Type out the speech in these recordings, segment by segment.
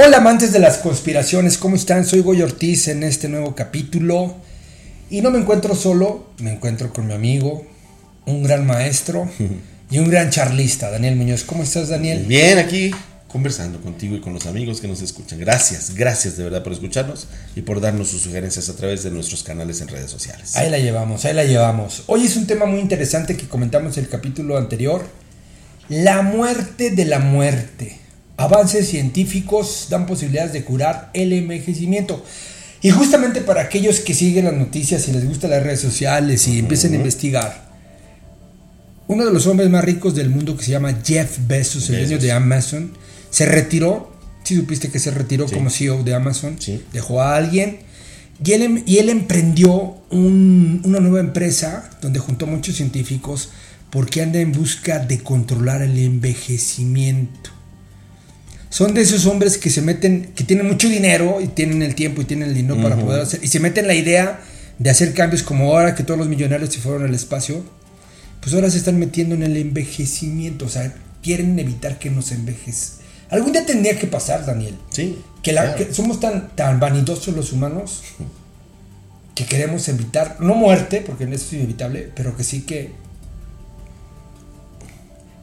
Hola amantes de las conspiraciones, ¿cómo están? Soy Goy Ortiz en este nuevo capítulo y no me encuentro solo, me encuentro con mi amigo, un gran maestro y un gran charlista, Daniel Muñoz. ¿Cómo estás, Daniel? Bien, aquí conversando contigo y con los amigos que nos escuchan. Gracias, gracias de verdad por escucharnos y por darnos sus sugerencias a través de nuestros canales en redes sociales. Ahí la llevamos, ahí la llevamos. Hoy es un tema muy interesante que comentamos en el capítulo anterior, la muerte de la muerte. Avances científicos dan posibilidades de curar el envejecimiento. Y justamente para aquellos que siguen las noticias y les gustan las redes sociales y empiezan a investigar, uno de los hombres más ricos del mundo que se llama Jeff Bezos, el dueño de Amazon, se retiró. Si supiste que se retiró Sí. como CEO de Amazon, Sí. dejó a alguien y él, em- y él emprendió un- una nueva empresa donde juntó muchos científicos porque anda en busca de controlar el envejecimiento. Son de esos hombres que se meten, que tienen mucho dinero y tienen el tiempo y tienen el dinero para poder hacer, y se meten la idea de hacer cambios como ahora que todos los millonarios se fueron al espacio, pues ahora se están metiendo en el envejecimiento, o sea, quieren evitar que nos envejez. Algún día tendría que pasar, Daniel, Sí, que, la- claro. que somos tan, tan vanidosos los humanos que queremos evitar, no muerte, porque eso es inevitable, pero que sí que...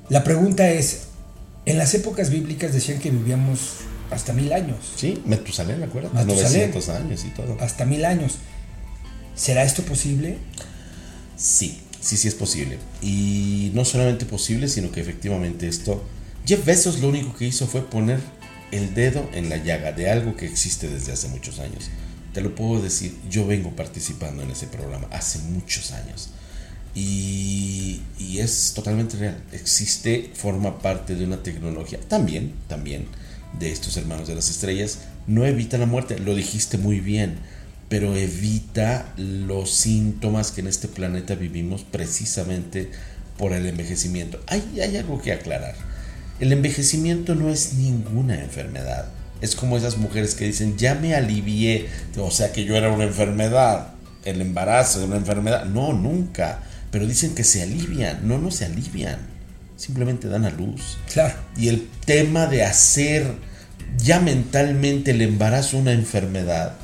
La pregunta es, en las épocas bíblicas decían que vivíamos hasta mil años, Sí, Metusalén, acuérdate, Matusalén. 900 años y todo. hasta mil años. ¿Será esto posible? Sí, sí, sí es posible. Y no solamente posible, sino que efectivamente esto... Jeff Bezos lo único que hizo fue poner el dedo en la llaga de algo que existe desde hace muchos años. Te lo puedo decir, yo vengo participando en ese programa hace muchos años. Y, es totalmente real. Existe, forma parte de una tecnología. También, también, de estos hermanos de las estrellas. No evita la muerte, lo dijiste muy bien, pero evita los síntomas que en este planeta vivimos precisamente por el envejecimiento. Hay, hay algo que aclarar. El envejecimiento no es ninguna enfermedad. Es como esas mujeres que dicen, ya me alivié, o sea que yo era una enfermedad. El embarazo es una enfermedad. No, nunca. Pero dicen que se alivian. No, no se alivian. Simplemente dan a luz. Claro. Y el tema de hacer ya mentalmente el embarazo una enfermedad,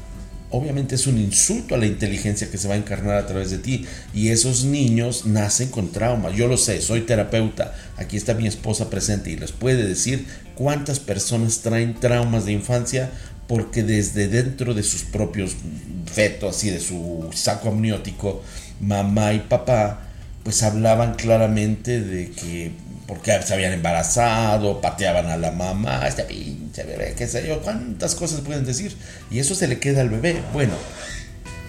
obviamente es un insulto a la inteligencia que se va a encarnar a través de ti. Y esos niños nacen con trauma. Yo lo sé, soy terapeuta. Aquí está mi esposa presente y les puede decir cuántas personas traen traumas de infancia porque desde dentro de sus propios fetos y de su saco amniótico, mamá y papá pues hablaban claramente de que porque se habían embarazado, pateaban a la mamá, este pinche bebé, qué sé yo, cuántas cosas pueden decir. Y eso se le queda al bebé. Bueno,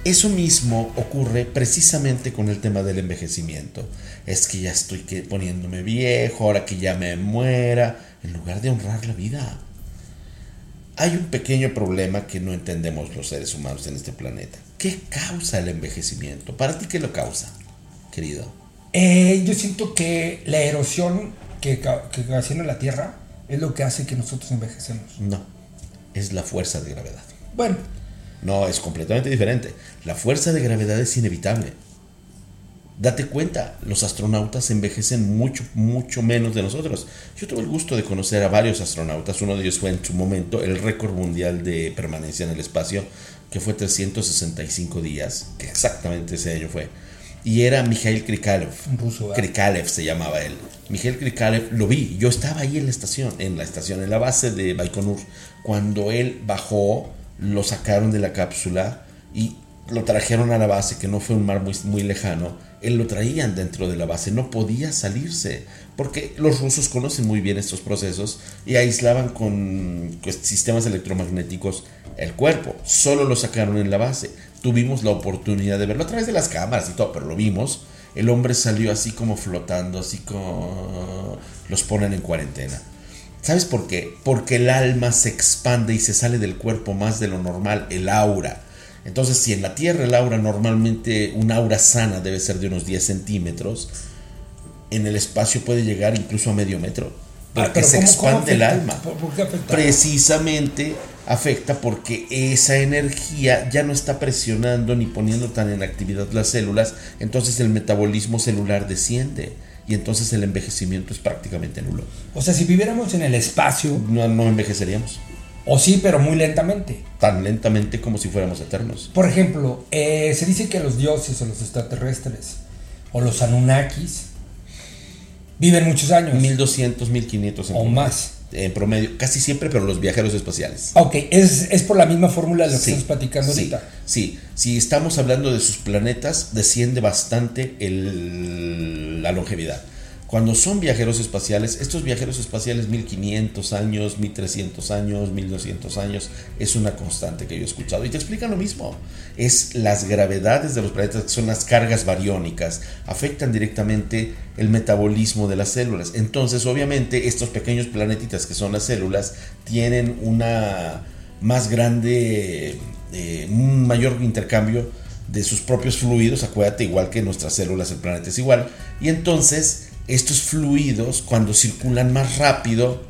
eso mismo ocurre precisamente con el tema del envejecimiento. Es que ya estoy poniéndome viejo, ahora que ya me muera, en lugar de honrar la vida. Hay un pequeño problema que no entendemos los seres humanos en este planeta. ¿Qué causa el envejecimiento? ¿Para ti qué lo causa, querido? Eh, yo siento que la erosión que, que ocasiona la Tierra es lo que hace que nosotros envejecemos. No, es la fuerza de gravedad. Bueno, No, es completamente diferente. La fuerza de gravedad es inevitable. Date cuenta, los astronautas envejecen mucho, mucho menos de nosotros. Yo tuve el gusto de conocer a varios astronautas. Uno de ellos fue en su momento el récord mundial de permanencia en el espacio, que fue 365 días, que exactamente ese año fue. Y era Mikhail Krikalev. Ruso. Krikalev se llamaba él. Mikhail Krikalev lo vi. Yo estaba ahí en la estación, en la estación, en la base de Baikonur. Cuando él bajó, lo sacaron de la cápsula y lo trajeron a la base, que no fue un mar muy, muy lejano. Él lo traían dentro de la base, no podía salirse, porque los rusos conocen muy bien estos procesos y aislaban con pues, sistemas electromagnéticos el cuerpo. Solo lo sacaron en la base. Tuvimos la oportunidad de verlo a través de las cámaras y todo, pero lo vimos. El hombre salió así como flotando, así como los ponen en cuarentena. ¿Sabes por qué? Porque el alma se expande y se sale del cuerpo más de lo normal, el aura. Entonces, si en la Tierra el aura normalmente, un aura sana debe ser de unos 10 centímetros, en el espacio puede llegar incluso a medio metro. Porque Ah, se ¿cómo- cómo expande el alma. ¿Por, por qué afecta? Precisamente afecta porque esa energía ya no está presionando ni poniendo tan en actividad las células, entonces el metabolismo celular desciende y entonces el envejecimiento es prácticamente nulo. O sea, si viviéramos en el espacio, No, no envejeceríamos. O sí, pero muy lentamente. Tan lentamente como si fuéramos eternos. Por ejemplo, eh, se dice que los dioses o los extraterrestres o los Anunnakis viven muchos años. 1200, 1500 en o más. En promedio, casi siempre, pero los viajeros espaciales. Ok, es, por la misma fórmula de lo que estamos platicando ahorita. Sí, si estamos hablando de sus planetas, desciende bastante el, la longevidad. Cuando son viajeros espaciales, estos viajeros espaciales 1500 años, 1300 años, 1200 años, es una constante que yo he escuchado. Y te explican lo mismo. Es las gravedades de los planetas, que son las cargas bariónicas, afectan directamente el metabolismo de las células. Entonces, obviamente, estos pequeños planetitas que son las células tienen una más grande, eh, un mayor intercambio de sus propios fluidos, acuérdate, igual que nuestras células, el planeta es igual. Y entonces estos fluidos cuando circulan más rápido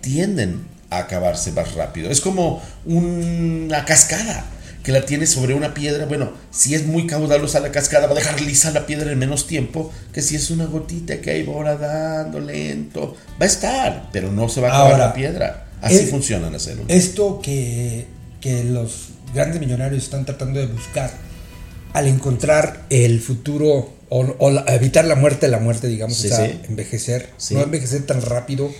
tienden a acabarse más rápido. Es como una cascada que la tiene sobre una piedra. Bueno, si es muy caudalosa la cascada va a dejar lisa la piedra en menos tiempo que si es una gotita que ahí va dando lento. Va a estar, pero no se va a acabar la piedra. Así funciona la célula. Esto que, que los grandes millonarios están tratando de buscar al encontrar el futuro o, evitar la muerte, la muerte, digamos, o sea, envejecer, no envejecer tan rápido,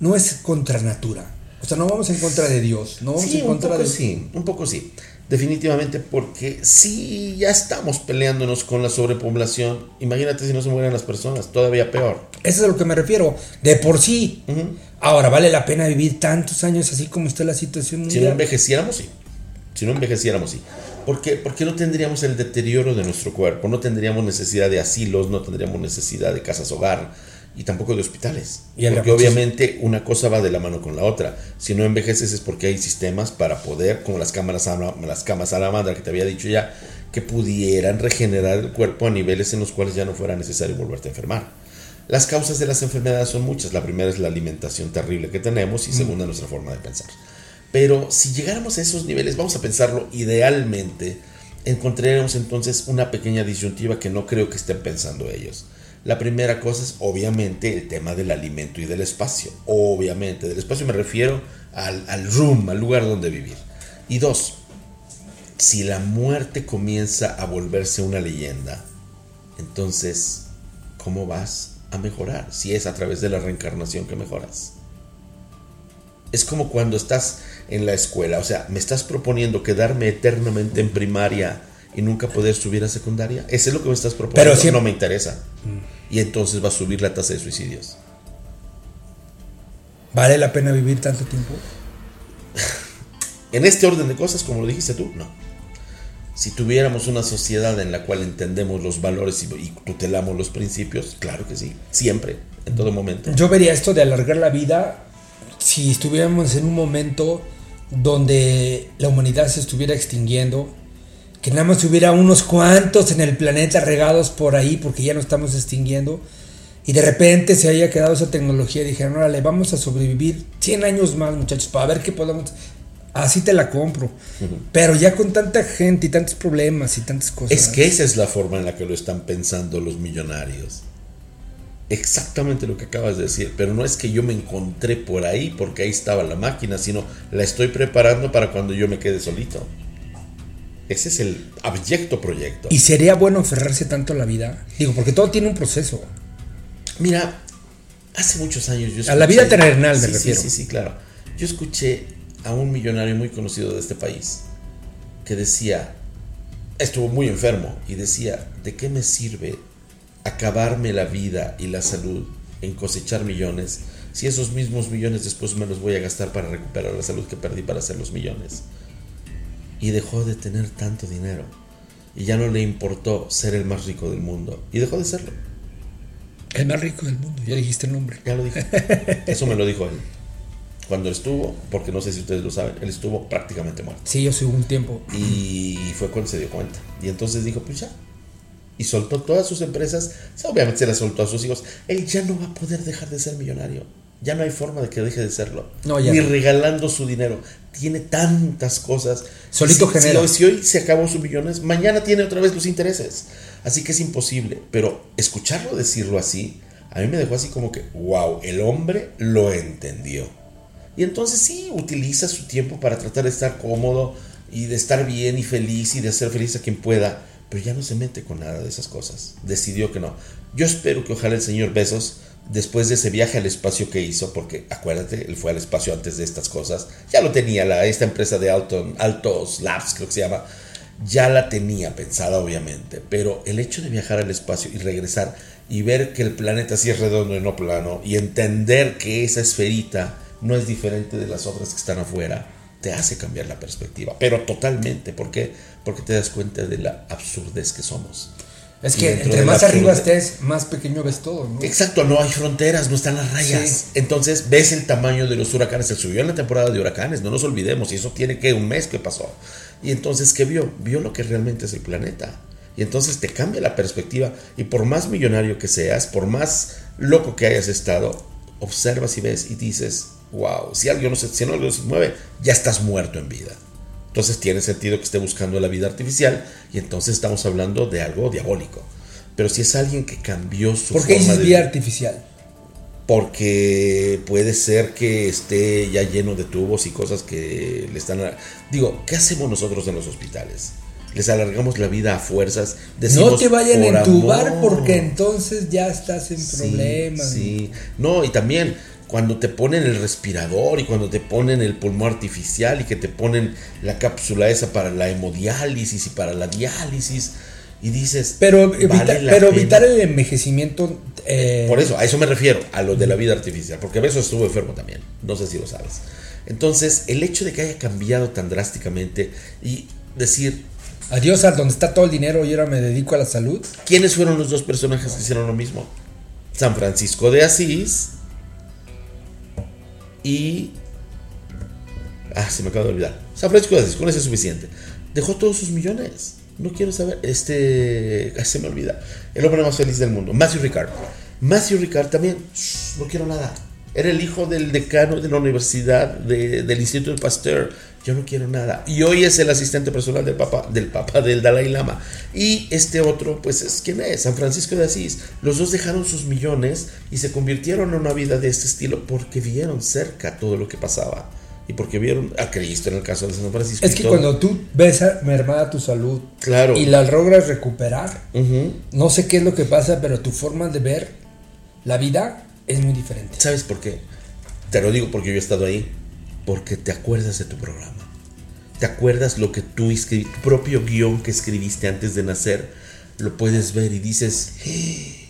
no es contra natura. O sea, no vamos en contra de Dios, no vamos en contra un poco de... Sí, un poco sí. Definitivamente porque si ya estamos peleándonos con la sobrepoblación, imagínate si no se mueren las personas, todavía peor. Eso es a lo que me refiero, de por sí. Ahora, ¿vale la pena vivir tantos años así como está la situación Si no envejeciéramos, sí. Si no envejeciéramos, sí. ¿Por qué? Porque no tendríamos el deterioro de nuestro cuerpo, no tendríamos necesidad de asilos, no tendríamos necesidad de casas hogar y tampoco de hospitales. porque obviamente una cosa va de la mano con la otra. Si no envejeces es porque hay sistemas para poder, como las cámaras las camas salamandra que te había dicho ya, que pudieran regenerar el cuerpo a niveles en los cuales ya no fuera necesario volverte a enfermar. Las causas de las enfermedades son muchas. La primera es la alimentación terrible que tenemos y segunda nuestra forma de pensar. Pero si llegáramos a esos niveles, vamos a pensarlo idealmente, encontraremos entonces una pequeña disyuntiva que no creo que estén pensando ellos. La primera cosa es obviamente el tema del alimento y del espacio. Obviamente, del espacio me refiero al, al room, al lugar donde vivir. Y dos, si la muerte comienza a volverse una leyenda, entonces, ¿cómo vas a mejorar? Si es a través de la reencarnación que mejoras. Es como cuando estás en la escuela. O sea, ¿me estás proponiendo quedarme eternamente en primaria y nunca poder subir a secundaria? ¿Eso es lo que me estás proponiendo? Pero si no me interesa. Mm. Y entonces va a subir la tasa de suicidios. ¿Vale la pena vivir tanto tiempo? en este orden de cosas, como lo dijiste tú, no. Si tuviéramos una sociedad en la cual entendemos los valores y, y tutelamos los principios, claro que sí, siempre, en todo momento. Yo vería esto de alargar la vida si estuviéramos en un momento donde la humanidad se estuviera extinguiendo, que nada más hubiera unos cuantos en el planeta regados por ahí porque ya no estamos extinguiendo, y de repente se haya quedado esa tecnología y dijeron, órale, vamos a sobrevivir 100 años más muchachos, para ver qué podemos... Así te la compro. Pero ya con tanta gente y tantos problemas y tantas cosas. Es que esa es la forma en la que lo están pensando los millonarios exactamente lo que acabas de decir, pero no es que yo me encontré por ahí porque ahí estaba la máquina, sino la estoy preparando para cuando yo me quede solito. Ese es el abyecto proyecto. ¿Y sería bueno aferrarse tanto a la vida? Digo, porque todo tiene un proceso. Mira, hace muchos años yo escuché, A la vida terrenal me refiero. Sí, sí, sí, claro. Yo escuché a un millonario muy conocido de este país que decía, estuvo muy enfermo, y decía, ¿de qué me sirve acabarme la vida y la salud en cosechar millones, si esos mismos millones después me los voy a gastar para recuperar la salud que perdí para hacer los millones. Y dejó de tener tanto dinero. Y ya no le importó ser el más rico del mundo. Y dejó de serlo. El más rico del mundo, ya dijiste el nombre. Ya lo dije. Eso me lo dijo él. Cuando estuvo, porque no sé si ustedes lo saben, él estuvo prácticamente muerto. Sí, yo soy un tiempo. Y fue cuando se dio cuenta. Y entonces dijo, pues ya, y soltó todas sus empresas, obviamente se las soltó a sus hijos, él ya no va a poder dejar de ser millonario. Ya no hay forma de que deje de serlo. Ni regalando su dinero. Tiene tantas cosas. Solito genera. Si, hoy se acabó sus millones, mañana tiene otra vez los intereses. Así que es imposible. Pero escucharlo decirlo así, a mí me dejó así como que, wow, el hombre lo entendió. Y entonces sí, utiliza su tiempo para tratar de estar cómodo y de estar bien y feliz y de hacer feliz a quien pueda, pero ya no se mete con nada de esas cosas. Decidió que no. Yo espero que ojalá el señor Besos, después de ese viaje al espacio que hizo, porque acuérdate, él fue al espacio antes de estas cosas, ya lo tenía la, esta empresa de Alton, Altos Labs, creo que se llama, ya la tenía pensada obviamente, pero el hecho de viajar al espacio y regresar y ver que el planeta sí es redondo y no plano y entender que esa esferita no es diferente de las otras que están afuera, te hace cambiar la perspectiva, pero totalmente, ¿por qué? Porque te das cuenta de la absurdez que somos. Es que entre más arriba estés, más pequeño ves todo, ¿no? Exacto, no hay fronteras, no están las rayas. Sí. Entonces ves el tamaño de los huracanes. Se subió en la temporada de huracanes, no nos olvidemos. Y eso tiene que un mes que pasó. Y entonces, ¿qué vio? Vio lo que realmente es el planeta. Y entonces te cambia la perspectiva. Y por más millonario que seas, por más loco que hayas estado, observas y ves y dices, wow, si algo no se, si algo no se mueve, ya estás muerto en vida. Entonces tiene sentido que esté buscando la vida artificial y entonces estamos hablando de algo diabólico. Pero si es alguien que cambió su ¿Por qué forma de vía artificial? porque puede ser que esté ya lleno de tubos y cosas que le están... Digo, ¿qué hacemos nosotros en los hospitales? Les alargamos la vida a fuerzas. No decimos, te vayan a "Por entubar amor". porque entonces ya estás en Sí, problemas. Sí, no, y también cuando te ponen el respirador y cuando te ponen el pulmón artificial y que te ponen la cápsula esa para la hemodiálisis y para la diálisis y dices, Pero, "Vale evita- la pero pena". evitar el envejecimiento. eh, Por eso, a eso me refiero, a lo de la vida artificial, porque a veces estuvo enfermo también, no sé si lo sabes. Entonces, el hecho de que haya cambiado tan drásticamente y decir, Adiós a donde está todo el dinero y ahora me dedico a la salud. ¿quiénes fueron los dos personajes que hicieron lo mismo? San Francisco de Asís y... Ah, se me acaba de olvidar. San Francisco de Asís, con eso es suficiente. Dejó todos sus millones. No quiero saber, este... ah, Se me olvida. El hombre más feliz del mundo, Matthew Ricard. Matthew Ricard también, no quiero nada. Era el hijo del decano de la universidad de- del Instituto de Pasteur. Yo no quiero nada. Y hoy es el asistente personal del Papa, del Papa del Dalai Lama. Y este otro, pues es quién es, San Francisco de Asís. Los dos dejaron sus millones y se convirtieron en una vida de este estilo porque vieron cerca todo lo que pasaba. Y porque vieron a Cristo en el caso de San Francisco. Es que todo. cuando tú ves a mermada tu salud Claro. y la logras recuperar, no sé qué es lo que pasa, pero tu forma de ver la vida es muy diferente. ¿Sabes por qué? Te lo digo porque yo he estado ahí. Porque te acuerdas de tu programa. Te acuerdas lo que tú escribiste, tu propio guion que escribiste antes de nacer. Lo puedes ver y dices, "Eh,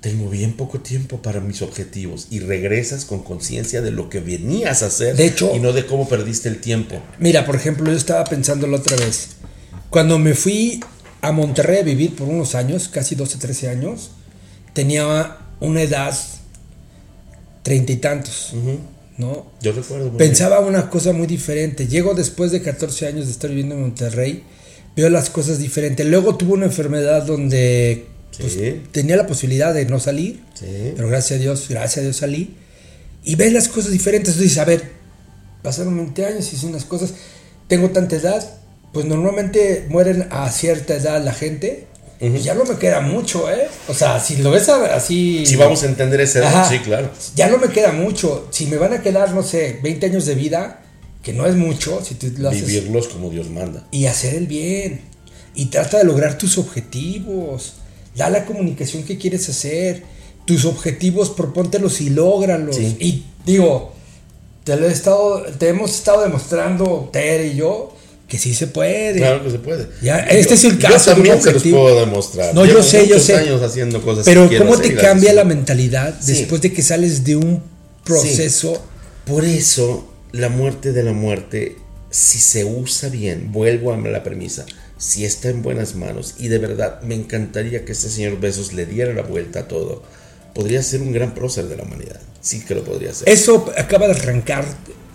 tengo bien poco tiempo para mis objetivos. Y regresas con conciencia de lo que venías a hacer. De hecho- y no de cómo perdiste el tiempo. Mira, por ejemplo, yo estaba pensando la otra vez. Cuando me fui a Monterrey a vivir por unos años, casi 12, 13 años, tenía una edad treinta y tantos. ¿no? Yo recuerdo. Pensaba una cosa muy diferente. Llego después de 14 años de estar viviendo en Monterrey, veo las cosas diferentes. Luego tuve una enfermedad donde pues, Sí. tenía la posibilidad de no salir, Sí. pero gracias a Dios, gracias a Dios salí. Y ves las cosas diferentes. Tú dices, a ver, pasaron 20 años y hice unas cosas. Tengo tanta edad, pues normalmente mueren a cierta edad la gente. Y ya no me queda mucho, ¿eh? O sea, si lo ves así. Si vamos a entender ese Ajá. sí, claro. Ya no me queda mucho. Si me van a quedar, no sé, 20 años de vida, que no es mucho, si tú lo haces. Vivirlos como Dios manda. Y hacer el bien. Y trata de lograr tus objetivos. Da la comunicación que quieres hacer. Tus objetivos, propóntelos y lógralos. Sí. Y digo, te lo he estado, te hemos estado demostrando, Tere y yo, que sí se puede. Claro que se puede. Ya, este es el Yo caso un también se los puedo demostrar. No, yo sé, yo sé. años haciendo cosas Pero ¿cómo te cambia la mentalidad Sí. después de que sales de un proceso? Por eso, la muerte de la muerte, si se usa bien, vuelvo a la premisa, si está en buenas manos, y de verdad me encantaría que este señor Besos le diera la vuelta a todo, podría ser un gran prócer de la humanidad. Sí que lo podría ser. ¿Eso acaba de arrancar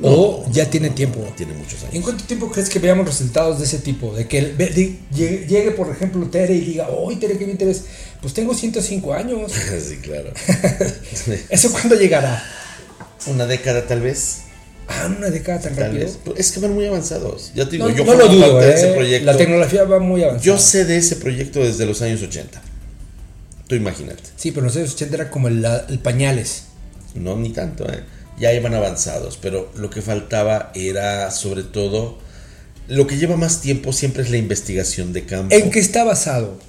o ya tiene tiempo? Tiene muchos ¿En años. cuánto tiempo crees que veamos resultados de ese tipo? De que el- de- llegue, llegue, por ejemplo, Tere y diga, ¡Uy, Tere, qué bien te ves! Pues tengo 105 años. sí, claro. ¿Eso cuándo llegará? Una década tal vez. Ah, una década tan Tal rápido. vez. Es que van muy avanzados. Ya te digo, No, yo no lo dudo, de ese ¿eh? proyecto. La tecnología va muy avanzada. Yo sé de ese proyecto desde los años 80. Tú imagínate. Sí, pero en los años 80 era como el pañales. No, ni tanto, ¿eh? ya iban avanzados, pero lo que faltaba era sobre todo lo que lleva más tiempo siempre es la investigación de campo. ¿En qué está basado?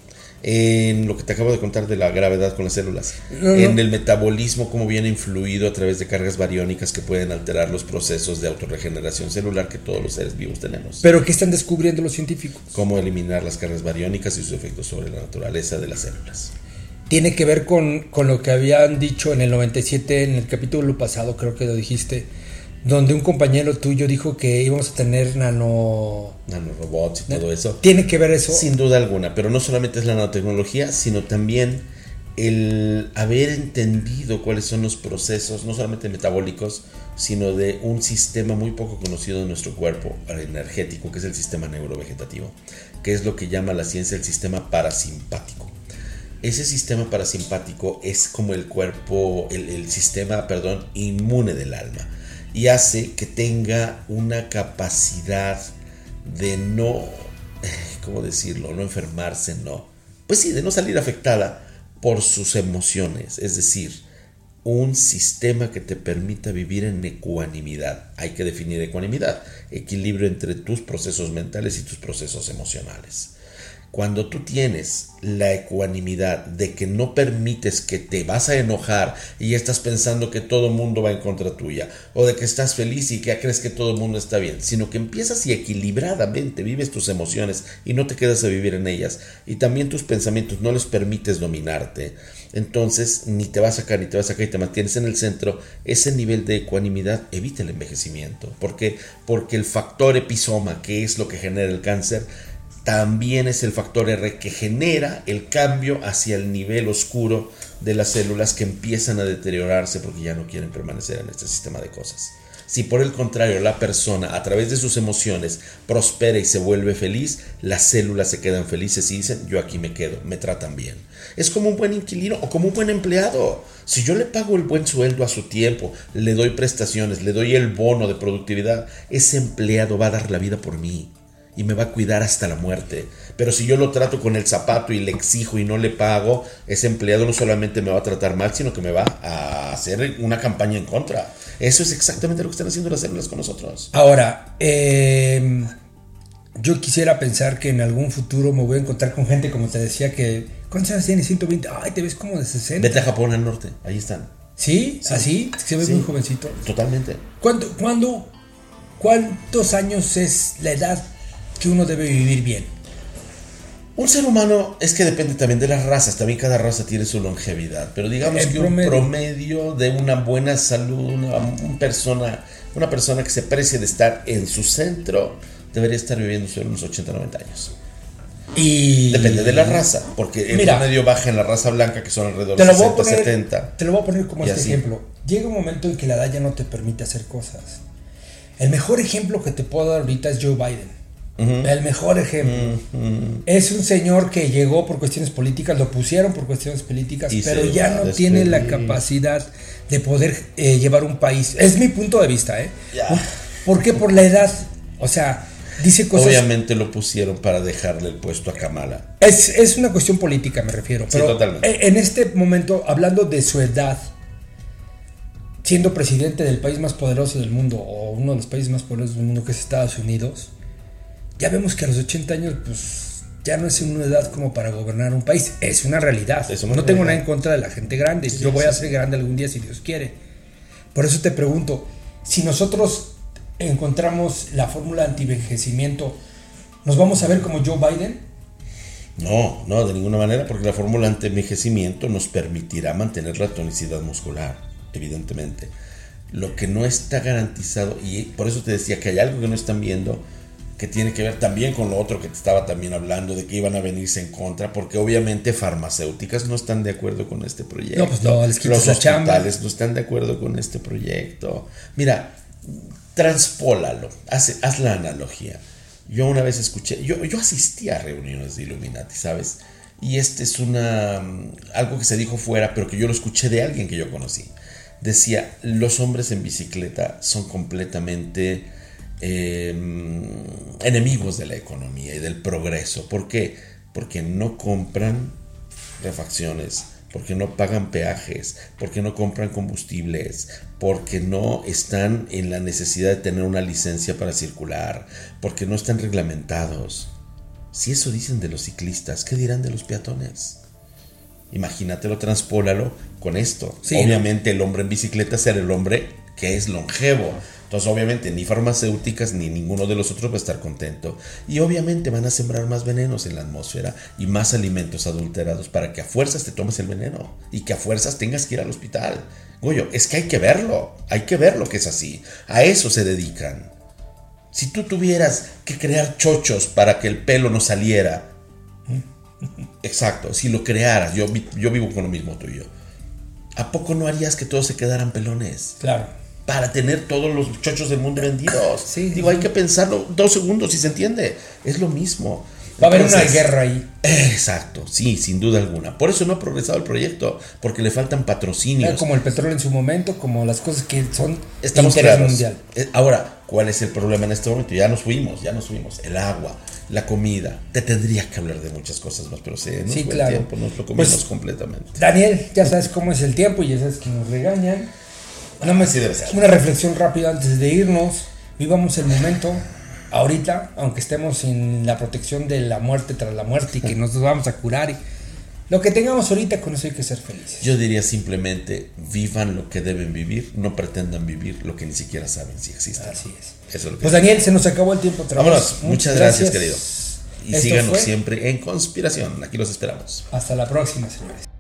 En lo que te acabo de contar de la gravedad con las células. En el metabolismo, cómo viene influido a través de cargas bariónicas que pueden alterar los procesos de autorregeneración celular que todos los seres vivos tenemos. ¿Pero qué están descubriendo los científicos? Cómo eliminar las cargas bariónicas y sus efectos sobre la naturaleza de las células. Tiene que ver con, con lo que habían dicho en el 97, en el capítulo pasado, creo que lo dijiste donde un compañero tuyo dijo que íbamos a tener nano... Nanorobots y todo eso. ¿Tiene que ver eso? Sin duda alguna, pero no solamente es la nanotecnología, sino también el haber entendido cuáles son los procesos, no solamente metabólicos, sino de un sistema muy poco conocido en nuestro cuerpo energético, que es el sistema neurovegetativo, que es lo que llama la ciencia el sistema parasimpático. Ese sistema parasimpático es como el cuerpo, el, sistema, perdón, inmune del alma y hace que tenga una capacidad de no, ¿cómo decirlo? No enfermarse, no. Pues sí, de no salir afectada por sus emociones, es decir, un sistema que te permita vivir en ecuanimidad. Hay que definir ecuanimidad, equilibrio entre tus procesos mentales y tus procesos emocionales. Cuando tú tienes la ecuanimidad de que no permites que te vas a enojar y estás pensando que todo el mundo va en contra tuya, o de que estás feliz y que crees que todo el mundo está bien, sino que empiezas y equilibradamente vives tus emociones y no te quedas a vivir en ellas, y también tus pensamientos no les permites dominarte, entonces ni te vas a sacar ni te vas a sacar y te mantienes en el centro, ese nivel de ecuanimidad evita el envejecimiento. ¿Por qué? Porque el factor episoma, que es lo que genera el cáncer, también es el factor R que genera el cambio hacia el nivel oscuro de las células que empiezan a deteriorarse porque ya no quieren permanecer en este sistema de cosas. Si por el contrario la persona a través de sus emociones prospera y se vuelve feliz, las células se quedan felices y dicen yo aquí me quedo, me tratan bien. Es como un buen inquilino o como un buen empleado. Si yo le pago el buen sueldo a su tiempo, le doy prestaciones, le doy el bono de productividad, ese empleado va a dar la vida por mí y me va a cuidar hasta la muerte. Pero si yo lo trato con el zapato y le exijo y no le pago, ese empleado no solamente me va a tratar mal, sino que me va a hacer una campaña en contra. Eso es exactamente lo que están haciendo las células con nosotros. Ahora, em, yo quisiera pensar que en algún futuro me voy a encontrar con gente, como te decía, que... ¿Cuántos años tienes? 120. Ay, te ves como de 60. Vete a Japón al norte, ahí están. ¿Sí? ¿Así? Se ve muy jovencito. Totalmente. ¿Cuándo, ¿Cuándo, cuántos años es la edad que uno debe vivir bien? Un ser humano es que depende también de las razas, también cada raza tiene su longevidad, pero digamos que un promedio de una buena salud, una, persona, una persona que se precie de estar en su centro, debería estar viviendo sobre unos 80, 90 años. Y depende de la raza, porque el promedio baja en la raza blanca que son alrededor de 60, 70. Te lo voy a poner como este ejemplo. Llega un momento en que la edad ya no te permite hacer cosas. El mejor ejemplo que te puedo dar ahorita es Joe Biden. El mejor ejemplo. Es un señor que llegó por cuestiones políticas, lo pusieron por cuestiones políticas, pero ya no tiene la capacidad de poder eh, llevar un país. Es mi punto de vista, ¿eh? ¿Por qué? Por la edad. O sea, dice cosas. Obviamente lo pusieron para dejarle el puesto a Kamala. Es, una cuestión política, me refiero. Pero En este momento, hablando de su edad, siendo presidente del país más poderoso del mundo, o uno de los países más poderosos del mundo, que es Estados Unidos ya vemos que a los 80 años, pues ya no es una edad como para gobernar un país, es una realidad. no tengo nada en contra de la gente grande, yo voy a ser grande algún día si Dios quiere. Por eso te pregunto, si nosotros encontramos la fórmula anti-envejecimiento, ¿nos vamos a ver como Joe Biden? No, no, de ninguna manera, porque la fórmula anti-envejecimiento nos permitirá mantener la tonicidad muscular, evidentemente. Lo que no está garantizado, y por eso te decía que hay algo que no están viendo, que tiene que ver también con lo otro que te estaba también hablando, de que iban a venirse en contra, porque obviamente farmacéuticas no están de acuerdo con este proyecto. No, pues no, les Los hospitales no están de acuerdo con este proyecto. Mira, transpólalo, haz, haz la analogía. Yo una vez escuché, yo, yo asistí a reuniones de Illuminati, ¿sabes? Y este es una mm, algo que se dijo fuera, pero que yo lo escuché de alguien que yo conocí. Decía, los hombres en bicicleta son completamente Em, enemigos de la economía y del progreso. ¿Por qué? Porque no compran refacciones, porque no pagan peajes, porque no compran combustibles, porque no están en la necesidad de tener una licencia para circular, porque no están reglamentados. Si eso dicen de los ciclistas, ¿qué dirán de los peatones? Imagínatelo, transpólalo con esto. Obviamente el hombre en bicicleta será el hombre que es longevo. Entonces, obviamente, ni farmacéuticas ni ninguno de los otros va a estar contento. Y obviamente van a sembrar más venenos en la atmósfera y más alimentos adulterados para que a fuerzas te tomes el veneno y que a fuerzas tengas que ir al hospital. Goyo, es que hay que verlo, hay que verlo que es así. A eso se dedican. Si tú tuvieras que crear chochos para que el pelo no saliera, exacto, si lo crearas, yo, yo vivo con lo mismo tuyo, ¿a poco no harías que todos se quedaran pelones? Claro para tener todos los chochos del mundo vendidos. Sí, Digo, hay que pensarlo dos segundos y se entiende. Es lo mismo. Va a haber una guerra ahí. Exacto, sí, sin duda alguna. Por eso no ha progresado el proyecto, porque le faltan patrocinios. Como el petróleo en su momento, como las cosas que son Estamos interés mundial. Eh, ahora, ¿cuál es el problema en este momento? Ya nos fuimos, ya nos fuimos. El agua, la comida. Te tendría que hablar de muchas cosas más, pero se nos sí, claro. el tiempo, nos lo comimos pues, completamente. Daniel, ya sabes cómo es el tiempo y ya sabes que nos regañan. Una reflexión rápida antes de irnos. Vivamos el momento ahorita, aunque estemos sin la protección de la muerte tras la muerte y que nos vamos a curar. Y lo que tengamos ahorita, con eso hay que ser felices. Yo diría simplemente, vivan lo que deben vivir, no pretendan vivir lo que ni siquiera saben si existe. Así es. pues Daniel, se nos acabó el tiempo otra Vámonos. Muchas, gracias, querido. Y síganos siempre en Conspiración. Aquí los esperamos. Hasta la próxima, señores.